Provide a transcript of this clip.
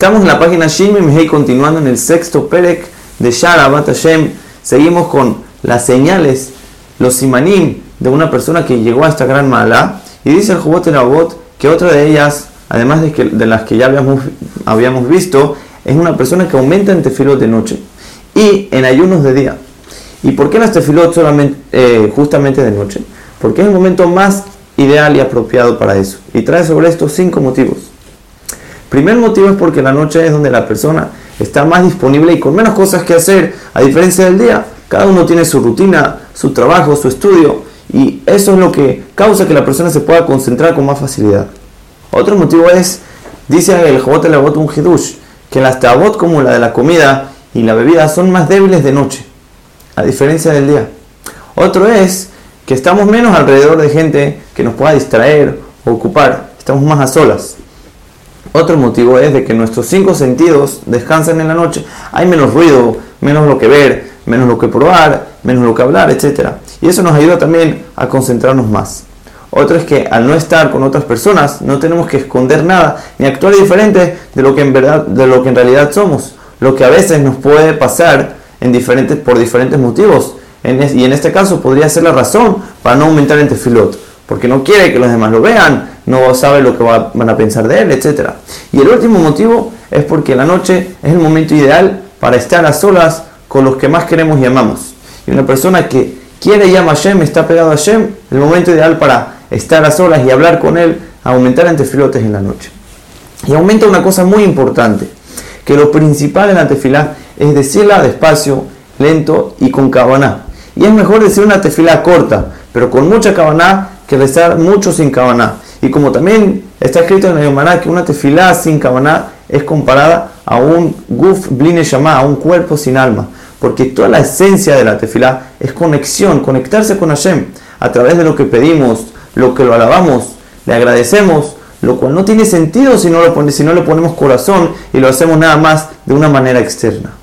Estamos en la página Shimim Hei continuando en el sexto Perek de Sharabat Hashem. Seguimos con las señales, los simanim de una persona que llegó a esta gran mala. Y dice el Jobot Abot que otra de ellas, además de, las que ya habíamos, habíamos visto, es una persona que aumenta en tefilot de noche y en ayunos de día. ¿Y por qué las tefilot solamente, eh, justamente de noche? Porque es el momento más ideal y apropiado para eso. Y trae sobre esto cinco motivos. Primer motivo es porque la noche es donde la persona está más disponible y con menos cosas que hacer, a diferencia del día. Cada uno tiene su rutina, su trabajo, su estudio, y eso es lo que causa que la persona se pueda concentrar con más facilidad. Otro motivo es, dice el Jobot el Abot un Hidush, que las tabot como la de la comida y la bebida son más débiles de noche, a diferencia del día. Otro es que estamos menos alrededor de gente que nos pueda distraer o ocupar, estamos más a solas. Otro motivo es de que nuestros cinco sentidos descansan en la noche. Hay menos ruido, menos lo que ver, menos lo que probar, menos lo que hablar, etc. Y eso nos ayuda también a concentrarnos más. Otro es que al no estar con otras personas no tenemos que esconder nada ni actuar diferente de lo que en verdad, de lo que en realidad somos. Lo que a veces nos puede pasar en diferentes, por diferentes motivos. y en este caso podría ser la razón para no aumentar en tefilot. Porque no quiere que los demás lo vean, no sabe lo que van a pensar de él, etc. Y el último motivo es porque la noche es el momento ideal para estar a solas con los que más queremos y amamos. Y una persona que quiere y ama a Hashem, está pegado a Hashem, el momento ideal para estar a solas y hablar con él, aumentar entre filotes en la noche. Y aumenta una cosa muy importante, que lo principal en la tefilá es decirla despacio, lento y con cabaná. Y es mejor decir una tefilá corta, pero con mucha cabaná, que rezar mucho sin cabaná. Y como también está escrito en el Yomaná que una tefilá sin kabaná es comparada a un guf bline a un cuerpo sin alma. Porque toda la esencia de la tefilá es conexión, conectarse con Hashem a través de lo que pedimos, lo que lo alabamos, le agradecemos, lo cual no tiene sentido si no, lo si no le ponemos corazón y lo hacemos nada más de una manera externa.